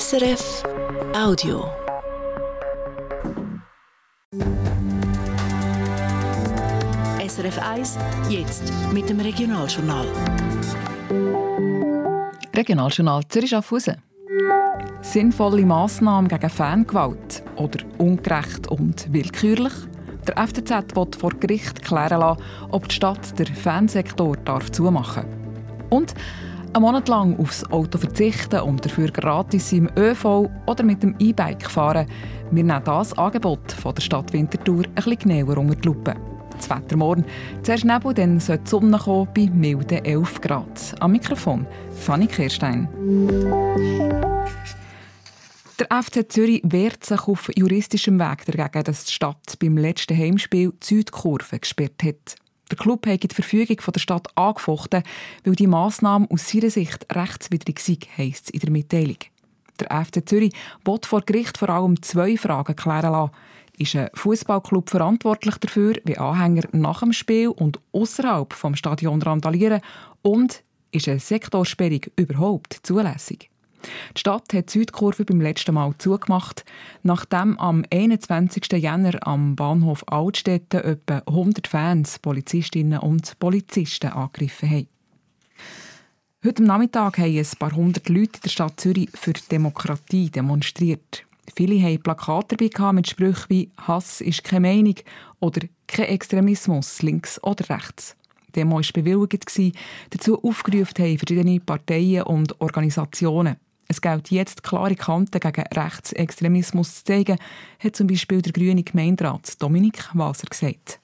SRF Audio. SRF 1, jetzt mit dem Regionaljournal. Regionaljournal Zürich Schaffhausen. Sinnvolle Massnahmen gegen Fangewalt oder ungerecht und willkürlich? Der FCZ will vor Gericht klären lassen, ob die Stadt den Fansektor darf zumachen darf. Und einen Monat lang aufs Auto verzichten und dafür gratis im ÖV oder mit dem E-Bike fahren. Wir nehmen das Angebot von der Stadt Winterthur ein bisschen genauer unter die Lupe. Das Wetter morgen. Zuerst Nebel, dann soll die Sonne kommen bei milden 11 Grad. Am Mikrofon Fanny Kirstein. Der FC Zürich wehrt sich auf juristischem Weg dagegen, dass die Stadt beim letzten Heimspiel die Südkurve gesperrt hat. Der Club hat die Verfügung von der Stadt angefochten, weil die Massnahme aus seiner Sicht rechtswidrig sei, heisst es in der Mitteilung. Der FC Zürich will vor Gericht vor allem zwei Fragen klären lassen. Ist ein Fußballclub verantwortlich dafür, wie Anhänger nach dem Spiel und außerhalb vom Stadion randalieren? Und ist eine Sektorsperrung überhaupt zulässig? Die Stadt hat die Südkurve beim letzten Mal zugemacht, nachdem am 21. Jänner am Bahnhof Altstetten etwa 100 Fans Polizistinnen und Polizisten angegriffen haben. Heute Nachmittag haben ein paar hundert Leute in der Stadt Zürich für Demokratie demonstriert. Viele haben Plakate dabei mit Sprüchen wie «Hass ist keine Meinung» oder «Kein Extremismus, links oder rechts». Die Demo war bewilligt, dazu aufgerufen haben verschiedene Parteien und Organisationen. Es gilt jetzt klare Kanten gegen Rechtsextremismus zu zeigen, hat zum Beispiel der grüne Gemeinderat Dominik Waser gesagt.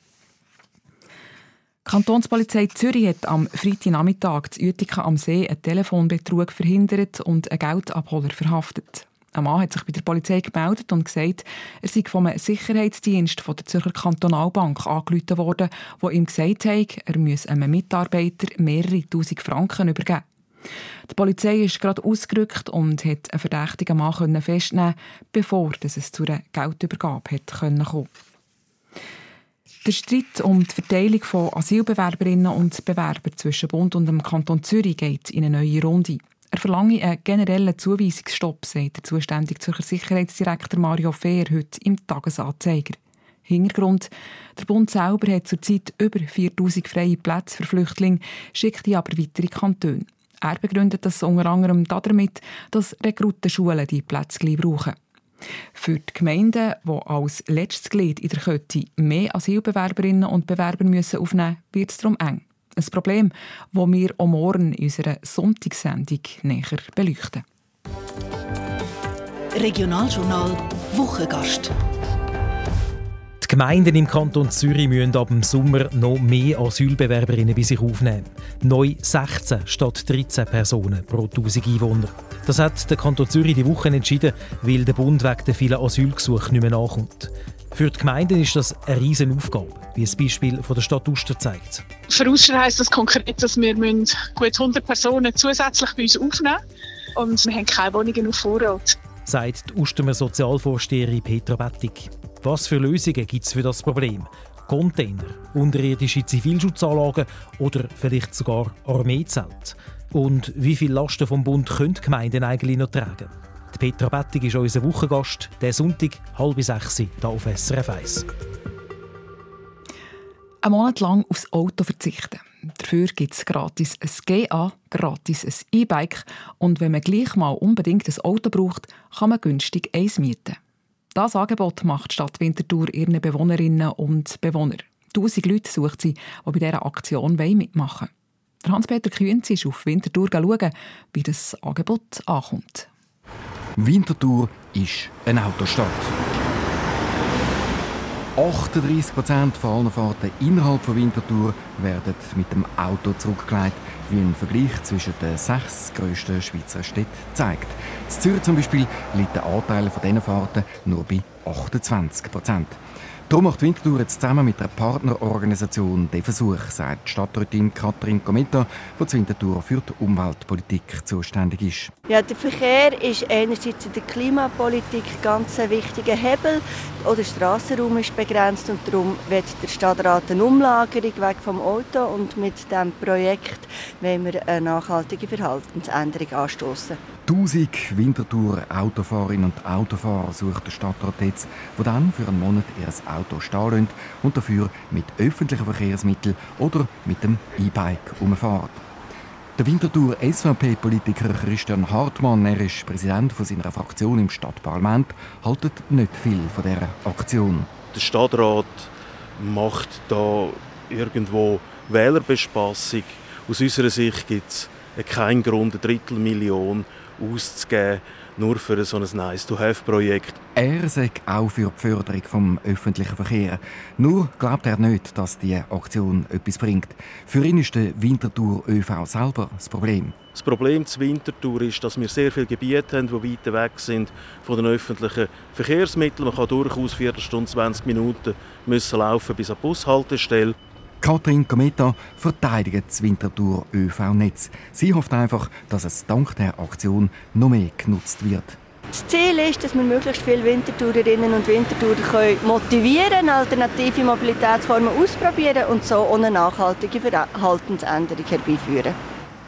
Die Kantonspolizei Zürich hat am Freitagnachmittag zu Utica am See einen Telefonbetrug verhindert und einen Geldabholer verhaftet. Ein Mann hat sich bei der Polizei gemeldet und gesagt, er sei vom Sicherheitsdienst von der Zürcher Kantonalbank angerufen worden, wo ihm gesagt hat, er müsse einem Mitarbeiter mehrere tausend Franken übergeben. Die Polizei ist gerade ausgerückt und hat einen verdächtigen Mann festnehmen bevor es zu einer Geldübergabe hat kommen Der Streit um die Verteilung von Asylbewerberinnen und Bewerbern zwischen Bund und dem Kanton Zürich geht in eine neue Runde. Er verlange einen generellen Zuweisungsstopp, sagt der zuständige Zürcher Sicherheitsdirektor Mario Fehr heute im Tagesanzeiger. Hintergrund. Der Bund selber hat zurzeit über 4000 freie Plätze für Flüchtlinge, schickt die aber weitere Kantone. Er begründet das unter anderem damit, dass Rekrutenschulen die Plätze brauchen. Für die Gemeinden, die als letztes Glied in der Kette mehr Asylbewerberinnen und Bewerber müssen aufnehmen müssen, wird es darum eng. Ein Problem, das wir auch morgen in unserer Sonntagssendung näher beleuchten. Regionaljournal Wochengast. Die Gemeinden im Kanton Zürich müssen ab dem Sommer noch mehr Asylbewerberinnen bei sich aufnehmen. Neu 16 statt 13 Personen pro 1000 Einwohner. Das hat der Kanton Zürich die Woche entschieden, weil der Bund wegen der vielen Asylgesuche nicht mehr nachkommt. Für die Gemeinden ist das eine riesige Aufgabe, wie das Beispiel von der Stadt Uster zeigt. Für Uster heisst das konkret, dass wir gut 100 Personen zusätzlich bei uns aufnehmen müssen und wir haben keine Wohnungen auf Vorrat. Sagt die Ustermer Sozialvorsteherin Petra Bettig. Was für Lösungen gibt es für das Problem? Container, unterirdische Zivilschutzanlagen oder vielleicht sogar Armeezelt? Und wie viel Lasten vom Bund können die Gemeinden eigentlich noch tragen? Die Petra Bettig ist unser Wochengast, der Sonntag, halb sechs, hier auf SRF 1. Einen Monat lang aufs Auto verzichten. Dafür gibt es gratis ein GA, gratis ein E-Bike und wenn man gleich mal unbedingt ein Auto braucht, kann man günstig eins mieten. Das Angebot macht Stadt Winterthur ihren Bewohnerinnen und Bewohnern. Tausend Leute sucht sie, die bei dieser Aktion mitmachen wollen. Hans-Peter Kühns ist auf Winterthur schauen, wie das Angebot ankommt. Winterthur ist eine Autostadt. 38 Prozent von allen Fahrten innerhalb von Winterthur werden mit dem Auto zurückgelegt, wie ein Vergleich zwischen den sechs grössten Schweizer Städten zeigt. In Zürich zum Beispiel liegt der Anteil von diesen Fahrten nur bei 28 Prozent. Darum macht Winterthur jetzt zusammen mit einer Partnerorganisation den Versuch, sagt Stadträtin Katrin Cometa, die zu Winterthur für die Umweltpolitik zuständig ist. Ja, der Verkehr ist einerseits in der Klimapolitik ganz ein wichtiger Hebel. Auch der Strassenraum ist begrenzt und darum wird der Stadtrat eine Umlagerung weg vom Auto und mit diesem Projekt wollen wir eine nachhaltige Verhaltensänderung anstoßen. Tausend Wintertour-Autofahrerinnen und Autofahrer sucht der Stadtrat jetzt, die dann für einen Monat ihr Auto stehen lassen und dafür mit öffentlichen Verkehrsmitteln oder mit dem E-Bike umfahren. Der Winterthur SVP-Politiker Christian Hartmann, er ist Präsident von seiner Fraktion im Stadtparlament, haltet nicht viel von dieser Aktion. Der Stadtrat macht da irgendwo Wählerbespassung. Aus unserer Sicht gibt es keinen Grund, eine Drittelmillion auszugeben, nur für so ein Nice-to-have-Projekt. Er sagt auch für die Förderung vom öffentlichen Verkehr. Nur glaubt er nicht, dass die Aktion etwas bringt. Für ihn ist der Winterthur ÖV selber das Problem. Das Problem zur Winterthur ist, dass wir sehr viele Gebiete haben, die weit weg sind von den öffentlichen Verkehrsmitteln. Man kann durchaus 4 Stunden, 20 Minuten müssen laufen bis an die Bushaltestelle. Katrin Cometa verteidigt das Winterthur ÖV-Netz. Sie hofft einfach, dass es dank der Aktion noch mehr genutzt wird. Das Ziel ist, dass wir möglichst viele Wintertourerinnen und Wintertourer motivieren können, alternative Mobilitätsformen ausprobieren und so eine nachhaltige Verhaltensänderung herbeiführen.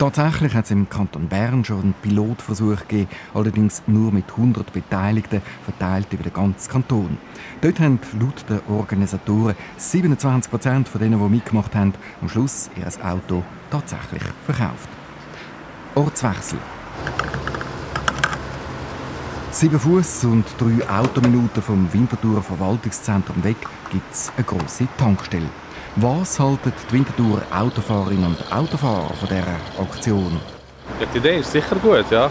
Tatsächlich hat es im Kanton Bern schon einen Pilotversuch gegeben, allerdings nur mit 100 Beteiligten, verteilt über den ganzen Kanton. Dort haben laut den Organisatoren 27 Prozent von denen, die mitgemacht haben, am Schluss ihr Auto tatsächlich verkauft. Ortswechsel. Sieben Fuß und drei Autominuten vom Winterthur Verwaltungszentrum weg gibt es eine grosse Tankstelle. Was halten die Winterthur Autofahrerinnen und Autofahrer von dieser Aktion? Ja, die Idee ist sicher gut, ja.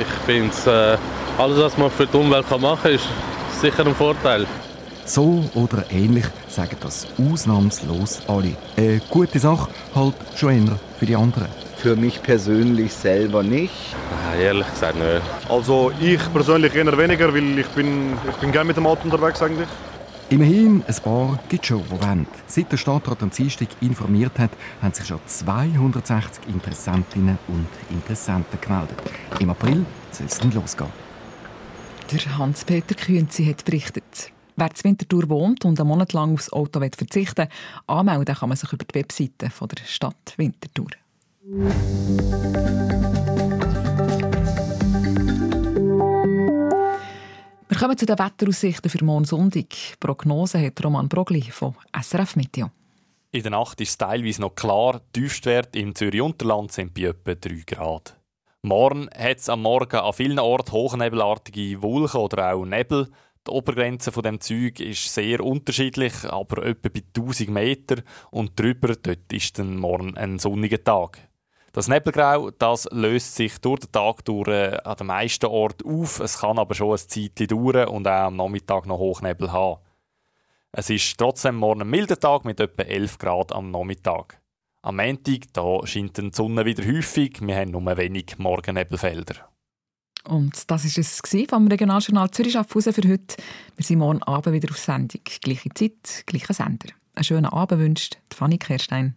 Ich finde, äh, alles, was man für die Umwelt machen kann, ist sicher ein Vorteil. So oder ähnlich sagen das ausnahmslos alle. Eine gute Sache halt schon eher für die anderen. Für mich persönlich selber nicht. Ah, ehrlich gesagt nicht. Also ich persönlich eher weniger, weil ich bin, ich bin gerne mit dem Auto unterwegs eigentlich. Immerhin, ein paar gibt es schon, die wollen. Seit der Stadtrat am Dienstag informiert hat, haben sich schon 260 Interessentinnen und Interessenten gemeldet. Im April soll es dann losgehen. Der Hans-Peter Kühnzi hat berichtet. Wer zur Winterthur wohnt und einen Monat lang aufs Auto verzichten will, anmelden kann man sich über die Webseite der Stadt Winterthur. Wir kommen zu den Wetteraussichten für morgen Sonntag. Prognose hat Roman Brogli von SRF Meteo. In der Nacht ist es teilweise noch klar. Tiefstwert im Zürich-Unterland sind bei etwa 3 Grad. Morgen hat es am Morgen an vielen Orten hochnebelartige Wolken oder auch Nebel. Die Obergrenze von dem Zeug ist sehr unterschiedlich, aber etwa bei 1000 Meter und drüber dort ist dann morgen ein sonniger Tag. Das Nebelgrau das löst sich durch den Tag durch äh, an den meisten Orten auf. Es kann aber schon ein Zeitchen dauern und auch am Nachmittag noch Hochnebel haben. Es ist trotzdem morgen ein milder Tag mit etwa 11 Grad am Nachmittag. Am Montag da scheint die Sonne wieder häufig. Wir haben nur wenig Morgennebelfelder. Und das war es vom Regionaljournal Zürich Schaffhausen für heute. Wir sind morgen Abend wieder auf Sendung. Gleiche Zeit, gleicher Sender. Einen schönen Abend wünscht Fanny Kerstein.